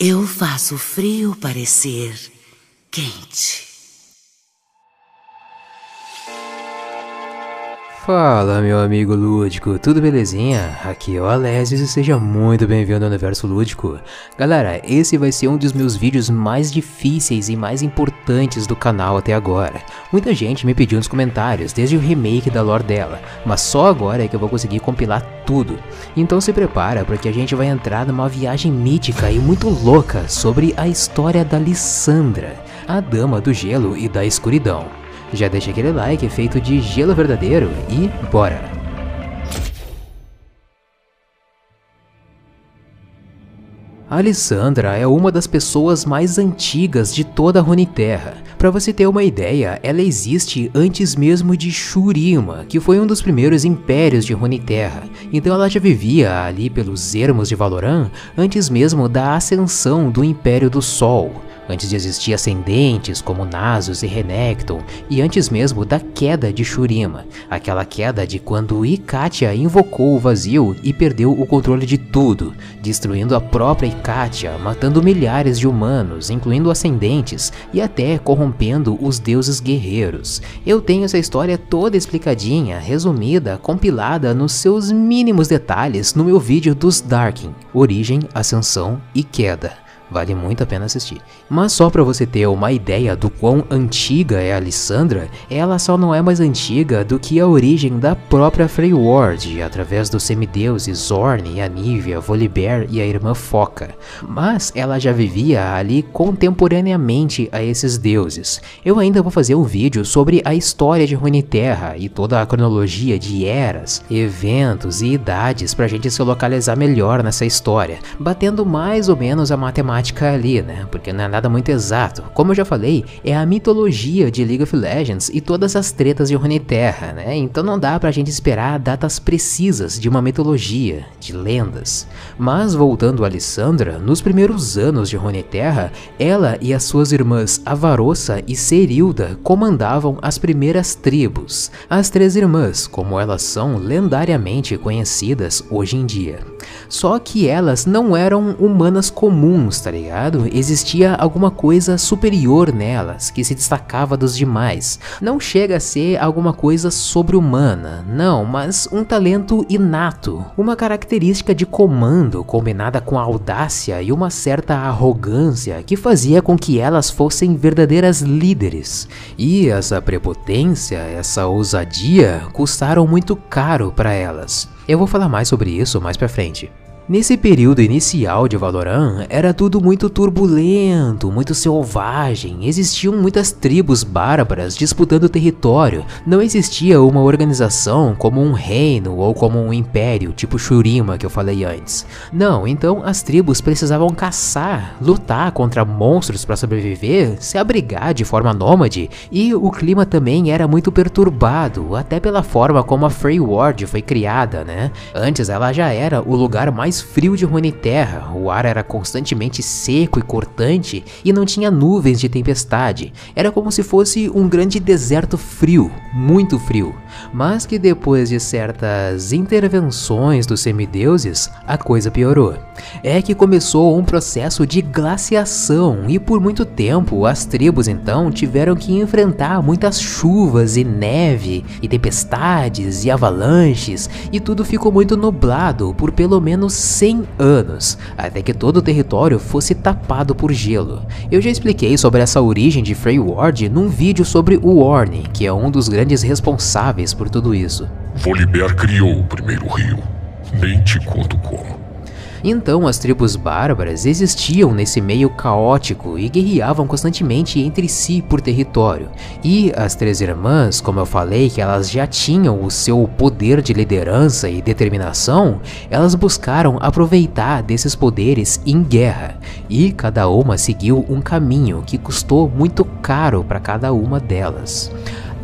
Eu faço frio parecer quente. Fala meu amigo lúdico, tudo belezinha? Aqui é o Alésios e seja muito bem-vindo ao Universo Lúdico. Galera, esse vai ser um dos meus vídeos mais difíceis e mais importantes do canal até agora. Muita gente me pediu nos comentários, desde o remake da lore dela, mas só agora é que eu vou conseguir compilar tudo. Então se prepara porque a gente vai entrar numa viagem mítica e muito louca sobre a história da Lissandra, a Dama do Gelo e da Escuridão. Já deixa aquele like feito de gelo verdadeiro e bora! Alessandra é uma das pessoas mais antigas de toda a Runeterra. Para você ter uma ideia, ela existe antes mesmo de Shurima, que foi um dos primeiros impérios de Runeterra. Então ela já vivia ali pelos ermos de Valoran antes mesmo da ascensão do Império do Sol antes de existir ascendentes como Nasus e Renekton, e antes mesmo da queda de Shurima, aquela queda de quando Ikatia invocou o vazio e perdeu o controle de tudo, destruindo a própria Ikatia, matando milhares de humanos, incluindo ascendentes, e até corrompendo os deuses guerreiros. Eu tenho essa história toda explicadinha, resumida, compilada nos seus mínimos detalhes no meu vídeo dos Darkin, Origem, Ascensão e Queda. Vale muito a pena assistir. Mas só para você ter uma ideia do quão antiga é a Lissandra, ela só não é mais antiga do que a origem da própria Freyward, através dos semideuses Zorn, Anivia, Volibear e a irmã Foca. Mas ela já vivia ali contemporaneamente a esses deuses. Eu ainda vou fazer um vídeo sobre a história de Runeterra e toda a cronologia de eras, eventos e idades pra gente se localizar melhor nessa história, batendo mais ou menos a matemática matemática ali, né? Porque não é nada muito exato. Como eu já falei, é a mitologia de League of Legends e todas as tretas de Runeterra, né? Então não dá pra gente esperar datas precisas de uma mitologia, de lendas. Mas voltando a Alessandra, nos primeiros anos de Runeterra, ela e as suas irmãs Avarossa e Serilda comandavam as primeiras tribos, as três irmãs, como elas são lendariamente conhecidas hoje em dia. Só que elas não eram humanas comuns, tá ligado? Existia alguma coisa superior nelas, que se destacava dos demais. Não chega a ser alguma coisa sobre-humana, não, mas um talento inato, uma característica de comando combinada com audácia e uma certa arrogância que fazia com que elas fossem verdadeiras líderes. E essa prepotência, essa ousadia custaram muito caro para elas. Eu vou falar mais sobre isso mais pra frente. Nesse período inicial de Valorant, era tudo muito turbulento, muito selvagem, existiam muitas tribos bárbaras disputando território, não existia uma organização como um reino ou como um império, tipo Shurima que eu falei antes. Não, então as tribos precisavam caçar, lutar contra monstros para sobreviver, se abrigar de forma nômade, e o clima também era muito perturbado, até pela forma como a Freyward foi criada, né? Antes ela já era o lugar mais frio de Runeterra, o ar era constantemente seco e cortante e não tinha nuvens de tempestade. Era como se fosse um grande deserto frio, muito frio, mas que depois de certas intervenções dos semideuses, a coisa piorou. É que começou um processo de glaciação e por muito tempo as tribos então tiveram que enfrentar muitas chuvas e neve e tempestades e avalanches e tudo ficou muito nublado por pelo menos 100 anos, até que todo o território fosse tapado por gelo. Eu já expliquei sobre essa origem de Freyward num vídeo sobre o Orne, que é um dos grandes responsáveis por tudo isso. Volibear criou o primeiro rio. Nem te conto como. Então as tribos bárbaras existiam nesse meio caótico e guerreavam constantemente entre si por território. E as três irmãs, como eu falei que elas já tinham o seu poder de liderança e determinação, elas buscaram aproveitar desses poderes em guerra. E cada uma seguiu um caminho que custou muito caro para cada uma delas.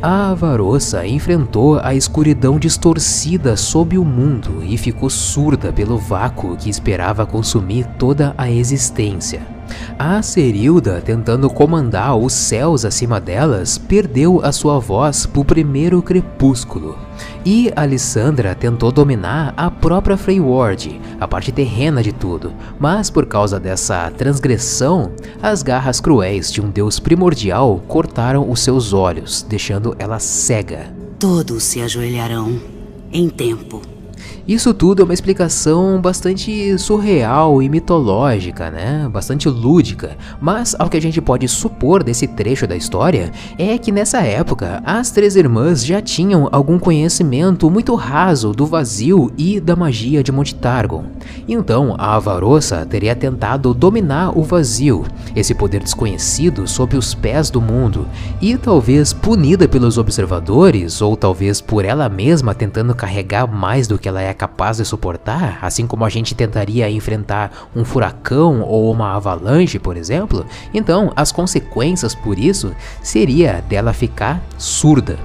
A Avarossa enfrentou a escuridão distorcida sob o mundo e ficou surda pelo vácuo que esperava consumir toda a existência. A Serilda, tentando comandar os céus acima delas, perdeu a sua voz pro primeiro crepúsculo. E Alessandra tentou dominar a própria Freyward, a parte terrena de tudo, mas por causa dessa transgressão, as garras cruéis de um deus primordial cortaram os seus olhos, deixando ela cega. Todos se ajoelharão em tempo. Isso tudo é uma explicação bastante surreal e mitológica, né? Bastante lúdica. Mas ao que a gente pode supor desse trecho da história é que nessa época as três irmãs já tinham algum conhecimento muito raso do vazio e da magia de Monte Targon. Então a Avarossa teria tentado dominar o vazio, esse poder desconhecido sob os pés do mundo, e talvez punida pelos observadores, ou talvez por ela mesma tentando carregar mais do que ela é capaz de suportar, assim como a gente tentaria enfrentar um furacão ou uma avalanche, por exemplo, então as consequências por isso seria dela ficar surda.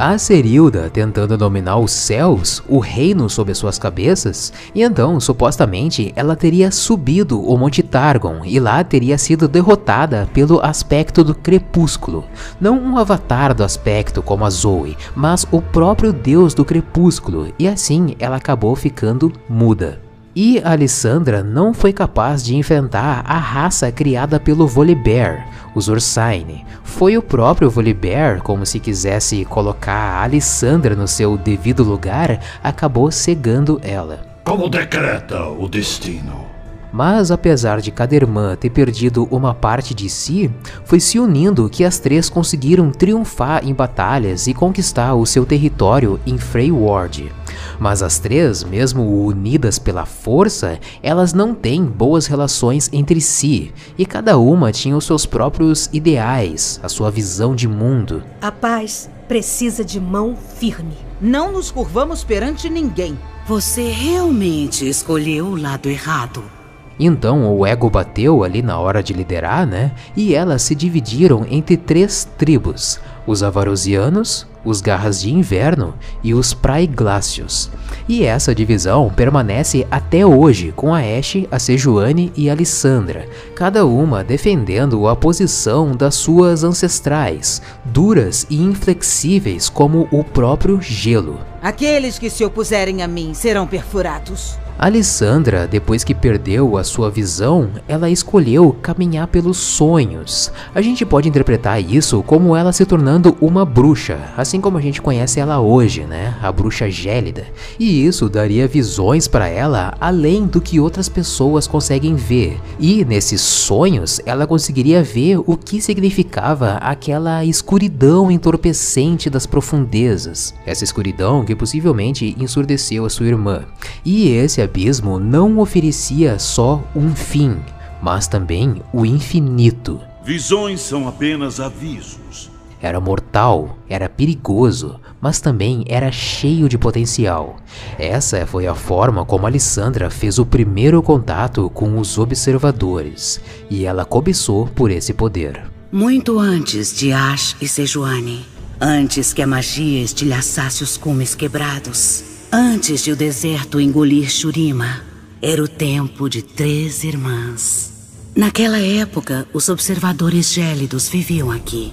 A Serilda tentando dominar os céus, o reino sob as suas cabeças, e então, supostamente, ela teria subido o Monte Targon e lá teria sido derrotada pelo aspecto do crepúsculo. Não um avatar do aspecto como a Zoe, mas o próprio deus do crepúsculo, e assim ela acabou ficando muda. E Alessandra não foi capaz de enfrentar a raça criada pelo Volibear, os Ursaine. Foi o próprio Volibear, como se quisesse colocar Alessandra no seu devido lugar, acabou cegando ela. Como decreta o destino. Mas apesar de cada irmã ter perdido uma parte de si, foi se unindo que as três conseguiram triunfar em batalhas e conquistar o seu território em Freyward. Mas as três, mesmo unidas pela força, elas não têm boas relações entre si, e cada uma tinha os seus próprios ideais, a sua visão de mundo. A paz precisa de mão firme. Não nos curvamos perante ninguém. Você realmente escolheu o lado errado. Então o ego bateu ali na hora de liderar, né? E elas se dividiram entre três tribos: os Avarosianos, os Garras de Inverno e os Praiglácios. E essa divisão permanece até hoje com a Ashe, a Sejuani e a Lissandra, cada uma defendendo a posição das suas ancestrais, duras e inflexíveis como o próprio gelo. Aqueles que se opuserem a mim serão perfurados. Alessandra, depois que perdeu a sua visão, ela escolheu caminhar pelos sonhos. A gente pode interpretar isso como ela se tornando uma bruxa, assim como a gente conhece ela hoje, né? A bruxa gélida. E isso daria visões para ela além do que outras pessoas conseguem ver. E nesses sonhos, ela conseguiria ver o que significava aquela escuridão entorpecente das profundezas. Essa escuridão que possivelmente ensurdeceu a sua irmã. E esse abismo não oferecia só um fim, mas também o infinito. Visões são apenas avisos. Era mortal, era perigoso, mas também era cheio de potencial. Essa foi a forma como Alessandra fez o primeiro contato com os observadores, e ela cobiçou por esse poder. Muito antes de Ash e Sejuani, antes que a magia estilhaçasse os cumes quebrados, Antes de o deserto engolir Shurima, era o tempo de três irmãs. Naquela época, os observadores gélidos viviam aqui.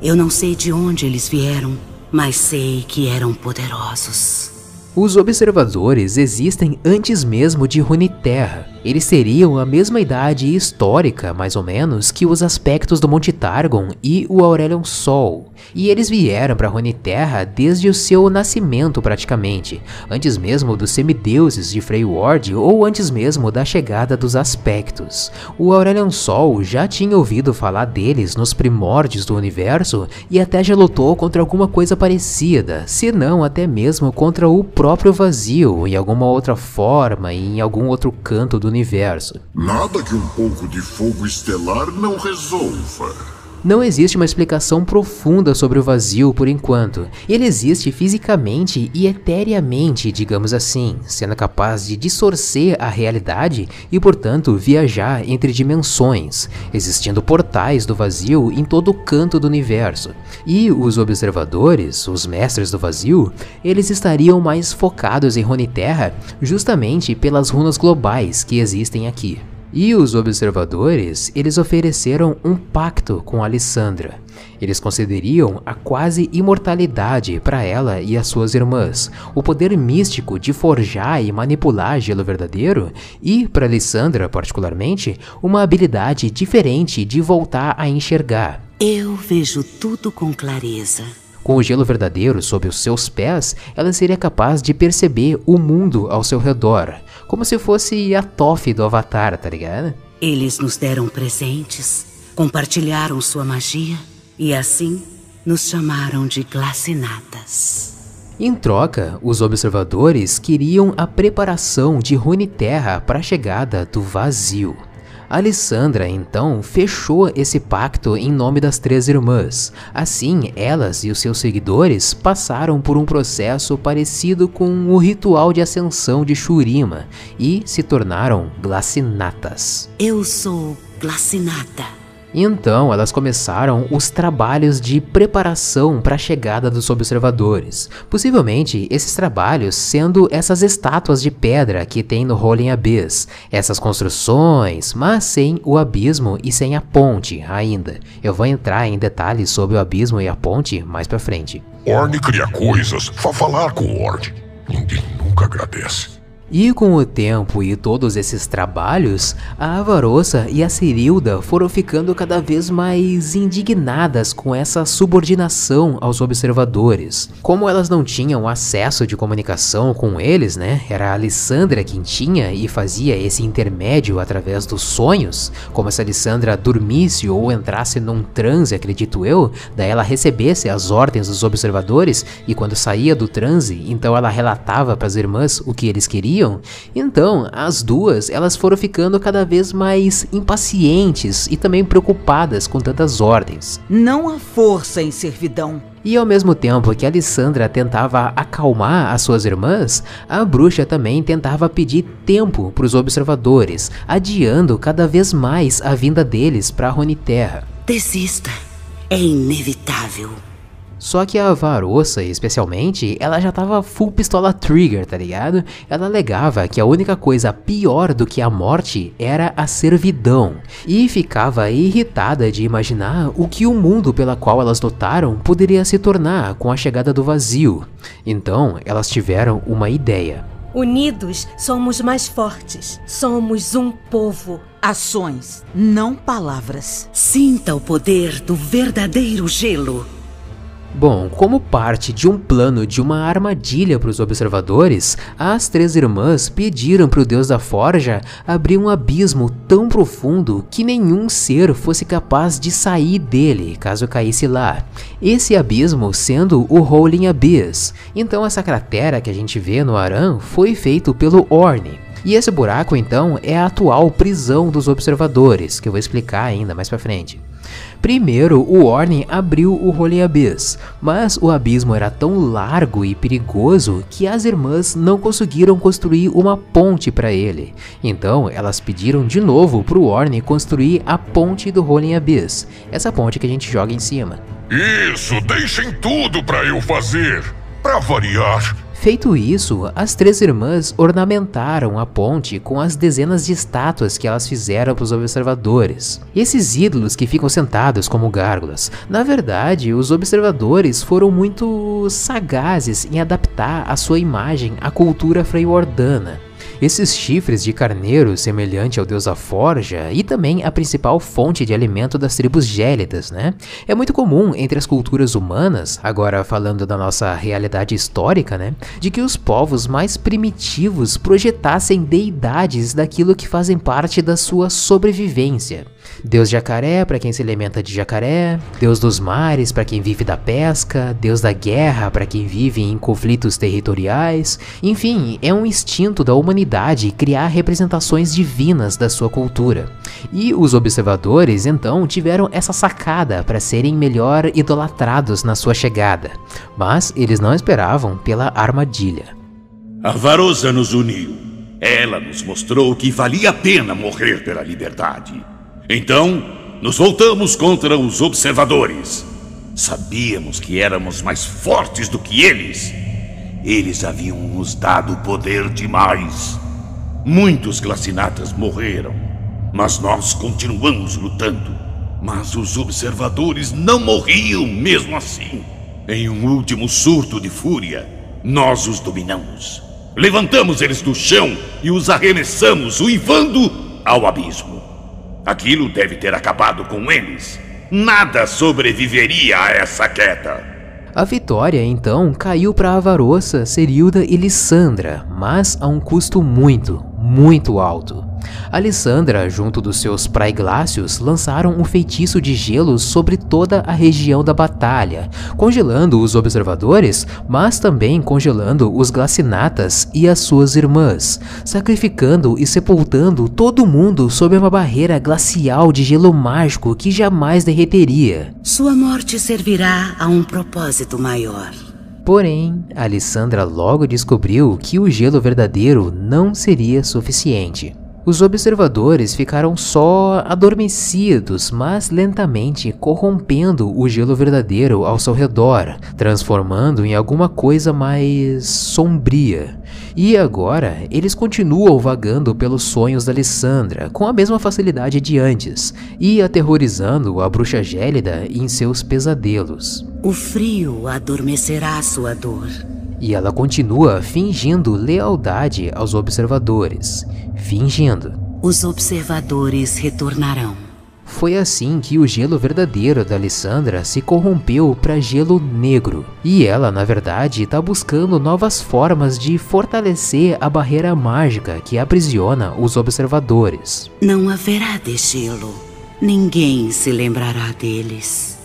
Eu não sei de onde eles vieram, mas sei que eram poderosos. Os observadores existem antes mesmo de Runeterra. Eles teriam a mesma idade histórica, mais ou menos, que os aspectos do Monte Targon e o Aurelion Sol. E eles vieram para Runeterra desde o seu nascimento praticamente, antes mesmo dos semideuses de Freyward ou antes mesmo da chegada dos aspectos. O Aurelion Sol já tinha ouvido falar deles nos primórdios do universo e até já lutou contra alguma coisa parecida, se não até mesmo contra o próprio vazio em alguma outra forma e em algum outro canto do universo. Nada que um pouco de fogo estelar não resolva. Não existe uma explicação profunda sobre o vazio por enquanto. Ele existe fisicamente e eteriamente, digamos assim, sendo capaz de distorcer a realidade e, portanto, viajar entre dimensões, existindo portais do vazio em todo o canto do universo. E os observadores, os mestres do vazio, eles estariam mais focados em Runeterra justamente pelas runas globais que existem aqui. E os observadores, eles ofereceram um pacto com Alessandra. Eles concederiam a quase imortalidade para ela e as suas irmãs, o poder místico de forjar e manipular gelo verdadeiro e, para Alessandra particularmente, uma habilidade diferente de voltar a enxergar. Eu vejo tudo com clareza. Com o gelo verdadeiro sob os seus pés, ela seria capaz de perceber o mundo ao seu redor, como se fosse a Toph do Avatar, tá ligado? Eles nos deram presentes, compartilharam sua magia e assim nos chamaram de glacinatas. Em troca, os observadores queriam a preparação de Runeterra para a chegada do vazio. Alessandra então fechou esse pacto em nome das três irmãs. Assim, elas e os seus seguidores passaram por um processo parecido com o ritual de ascensão de Shurima e se tornaram glacinatas. Eu sou glacinata. Então elas começaram os trabalhos de preparação para a chegada dos observadores. Possivelmente esses trabalhos sendo essas estátuas de pedra que tem no Rolling Abyss, essas construções, mas sem o abismo e sem a ponte ainda. Eu vou entrar em detalhes sobre o abismo e a ponte mais para frente. Orne cria coisas. Vá falar com Orne. Ninguém nunca agradece. E com o tempo e todos esses trabalhos, a Avarossa e a Cirilda foram ficando cada vez mais indignadas com essa subordinação aos observadores. Como elas não tinham acesso de comunicação com eles, né? Era a Alessandra quem tinha e fazia esse intermédio através dos sonhos. Como se a Alessandra dormisse ou entrasse num transe, acredito eu, daí ela recebesse as ordens dos observadores e quando saía do transe, então ela relatava para as irmãs o que eles queriam então, as duas, elas foram ficando cada vez mais impacientes e também preocupadas com tantas ordens. Não há força em servidão. E ao mesmo tempo que Alessandra tentava acalmar as suas irmãs, a bruxa também tentava pedir tempo para os observadores, adiando cada vez mais a vinda deles para Terra. Desista. É inevitável. Só que a Varossa, especialmente, ela já tava full pistola trigger, tá ligado? Ela alegava que a única coisa pior do que a morte era a servidão, e ficava irritada de imaginar o que o mundo pela qual elas lutaram poderia se tornar com a chegada do vazio. Então, elas tiveram uma ideia. Unidos somos mais fortes. Somos um povo. Ações, não palavras. Sinta o poder do verdadeiro gelo. Bom, como parte de um plano de uma armadilha para os observadores, as três irmãs pediram para o deus da forja abrir um abismo tão profundo que nenhum ser fosse capaz de sair dele caso caísse lá. Esse abismo sendo o Rolling Abyss. Então essa cratera que a gente vê no Aran foi feito pelo Orne. E esse buraco então é a atual prisão dos observadores, que eu vou explicar ainda mais para frente. Primeiro, o Orne abriu o Holy Abyss, mas o abismo era tão largo e perigoso que as irmãs não conseguiram construir uma ponte para ele. Então, elas pediram de novo para o Orne construir a ponte do Holy Abyss, essa ponte que a gente joga em cima. Isso, deixem tudo para eu fazer. Para variar. Feito isso, as três irmãs ornamentaram a ponte com as dezenas de estátuas que elas fizeram para os observadores. Esses ídolos que ficam sentados como gárgulas. Na verdade, os observadores foram muito sagazes em adaptar a sua imagem à cultura freywardana. Esses chifres de carneiro semelhante ao deus da forja e também a principal fonte de alimento das tribos gélidas, né? É muito comum entre as culturas humanas, agora falando da nossa realidade histórica, né? De que os povos mais primitivos projetassem deidades daquilo que fazem parte da sua sobrevivência. Deus jacaré para quem se alimenta de jacaré, Deus dos mares para quem vive da pesca, Deus da guerra para quem vive em conflitos territoriais. Enfim, é um instinto da humanidade criar representações divinas da sua cultura. E os observadores então tiveram essa sacada para serem melhor idolatrados na sua chegada, mas eles não esperavam pela armadilha. A Varosa nos uniu. Ela nos mostrou que valia a pena morrer pela liberdade. Então, nos voltamos contra os observadores. Sabíamos que éramos mais fortes do que eles. Eles haviam nos dado poder demais. Muitos glacinatas morreram, mas nós continuamos lutando. Mas os observadores não morriam mesmo assim. Em um último surto de fúria, nós os dominamos. Levantamos eles do chão e os arremessamos, uivando ao abismo. Aquilo deve ter acabado com eles. Nada sobreviveria a essa queda. A vitória então caiu para Avarossa, Serilda e Lissandra, mas a um custo muito, muito alto. Alessandra, junto dos seus praiglácios, lançaram um feitiço de gelo sobre toda a região da batalha, congelando os observadores, mas também congelando os glacinatas e as suas irmãs, sacrificando e sepultando todo mundo sob uma barreira glacial de gelo mágico que jamais derreteria. Sua morte servirá a um propósito maior. Porém, Alessandra logo descobriu que o gelo verdadeiro não seria suficiente. Os observadores ficaram só adormecidos, mas lentamente corrompendo o gelo verdadeiro ao seu redor, transformando em alguma coisa mais sombria. E agora, eles continuam vagando pelos sonhos da Alessandra com a mesma facilidade de antes e aterrorizando a bruxa gélida em seus pesadelos. O frio adormecerá sua dor. E ela continua fingindo lealdade aos observadores fingindo. Os observadores retornarão. Foi assim que o gelo verdadeiro da Alessandra se corrompeu para gelo negro. E ela, na verdade, está buscando novas formas de fortalecer a barreira mágica que aprisiona os observadores. Não haverá degelo. Ninguém se lembrará deles.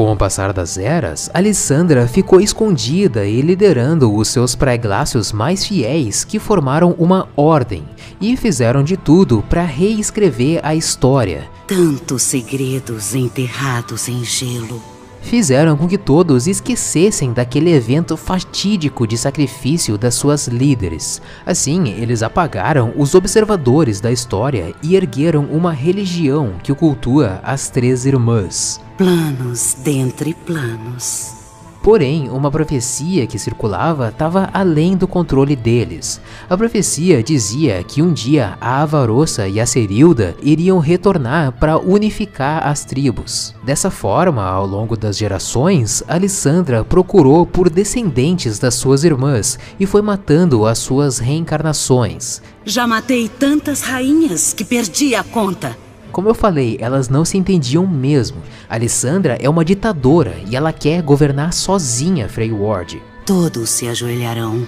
Com o passar das eras, Alessandra ficou escondida e liderando os seus pré-glácios mais fiéis que formaram uma ordem e fizeram de tudo para reescrever a história. Tantos segredos enterrados em gelo fizeram com que todos esquecessem daquele evento fatídico de sacrifício das suas líderes. Assim, eles apagaram os observadores da história e ergueram uma religião que cultua as Três Irmãs. Planos dentre planos. Porém, uma profecia que circulava estava além do controle deles. A profecia dizia que um dia a Avarossa e a Serilda iriam retornar para unificar as tribos. Dessa forma, ao longo das gerações, Alessandra procurou por descendentes das suas irmãs e foi matando as suas reencarnações. Já matei tantas rainhas que perdi a conta. Como eu falei, elas não se entendiam mesmo. Alessandra é uma ditadora e ela quer governar sozinha Frey Ward. Todos se ajoelharão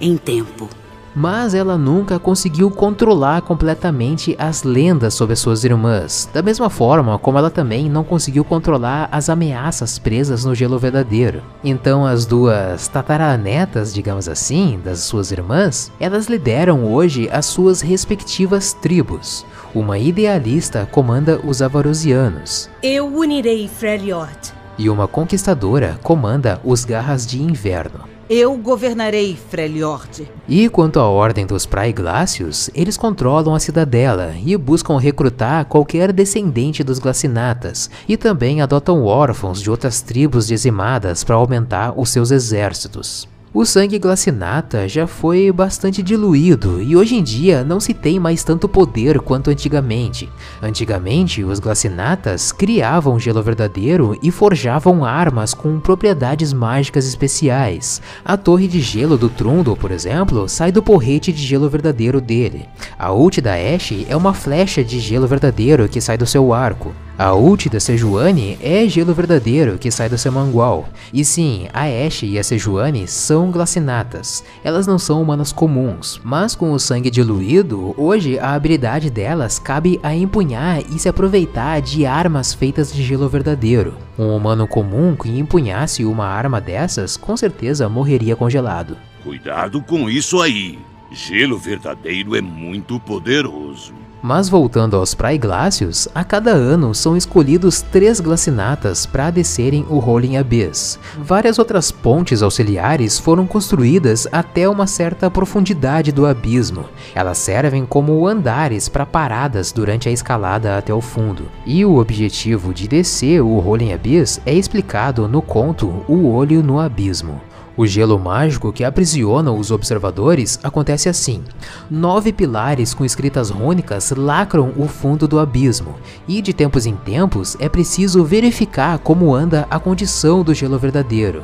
em tempo mas ela nunca conseguiu controlar completamente as lendas sobre suas irmãs, da mesma forma como ela também não conseguiu controlar as ameaças presas no gelo verdadeiro. Então as duas tataranetas, digamos assim, das suas irmãs, elas lideram hoje as suas respectivas tribos. Uma idealista comanda os Avarosianos. Eu unirei Freljord. E uma conquistadora comanda os Garras de Inverno. Eu governarei Freljord. E quanto à Ordem dos Praeglácios, eles controlam a cidadela e buscam recrutar qualquer descendente dos Glacinatas, e também adotam órfãos de outras tribos dizimadas para aumentar os seus exércitos. O sangue glacinata já foi bastante diluído e hoje em dia não se tem mais tanto poder quanto antigamente. Antigamente, os glacinatas criavam gelo verdadeiro e forjavam armas com propriedades mágicas especiais. A torre de gelo do Trundle, por exemplo, sai do porrete de gelo verdadeiro dele. A ult da Ashe é uma flecha de gelo verdadeiro que sai do seu arco. A ult da Sejuani é gelo verdadeiro que sai do seu mangual. E sim, a Ashe e a Sejuani são glacinatas. Elas não são humanas comuns, mas com o sangue diluído, hoje a habilidade delas cabe a empunhar e se aproveitar de armas feitas de gelo verdadeiro. Um humano comum que empunhasse uma arma dessas com certeza morreria congelado. Cuidado com isso aí. Gelo verdadeiro é muito poderoso. Mas voltando aos praiglácios, a cada ano são escolhidos três glacinatas para descerem o Rolling Abyss. Várias outras pontes auxiliares foram construídas até uma certa profundidade do abismo. Elas servem como andares para paradas durante a escalada até o fundo. E o objetivo de descer o Rolling Abyss é explicado no conto O Olho no Abismo. O gelo mágico que aprisiona os observadores acontece assim: nove pilares com escritas rônicas lacram o fundo do abismo, e de tempos em tempos é preciso verificar como anda a condição do gelo verdadeiro.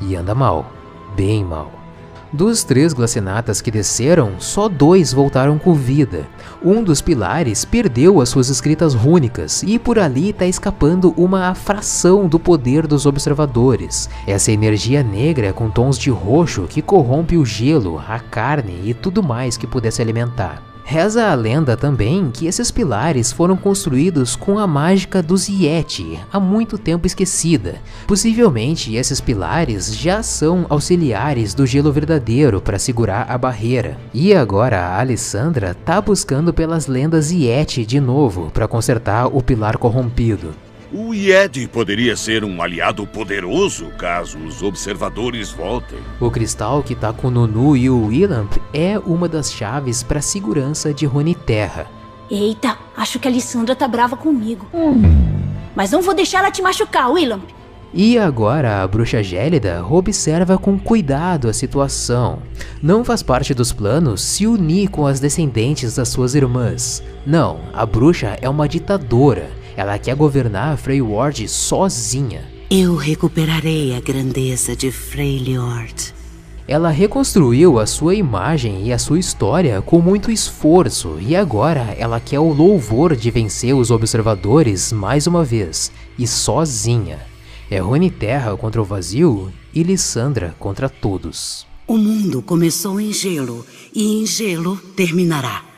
E anda mal, bem mal. Dos três glacenatas que desceram, só dois voltaram com vida. Um dos pilares perdeu as suas escritas rúnicas e por ali está escapando uma fração do poder dos observadores. Essa energia negra com tons de roxo que corrompe o gelo, a carne e tudo mais que pudesse alimentar. Reza a lenda também que esses pilares foram construídos com a mágica dos Yeti, há muito tempo esquecida. Possivelmente esses pilares já são auxiliares do gelo verdadeiro para segurar a barreira. E agora a Alessandra tá buscando pelas lendas Yeti de novo para consertar o pilar corrompido. O Yed poderia ser um aliado poderoso caso os observadores voltem. O cristal que tá com o Nunu e o Willamp é uma das chaves para a segurança de Terra. Eita, acho que a Lissandra tá brava comigo. Mas não vou deixar ela te machucar, Willamp. E agora a bruxa gélida observa com cuidado a situação. Não faz parte dos planos se unir com as descendentes das suas irmãs. Não, a bruxa é uma ditadora ela quer governar Freyward sozinha. Eu recuperarei a grandeza de Freylord. Ela reconstruiu a sua imagem e a sua história com muito esforço e agora ela quer o louvor de vencer os observadores mais uma vez e sozinha. É Rony Terra contra o vazio e Lissandra contra todos. O mundo começou em gelo e em gelo terminará.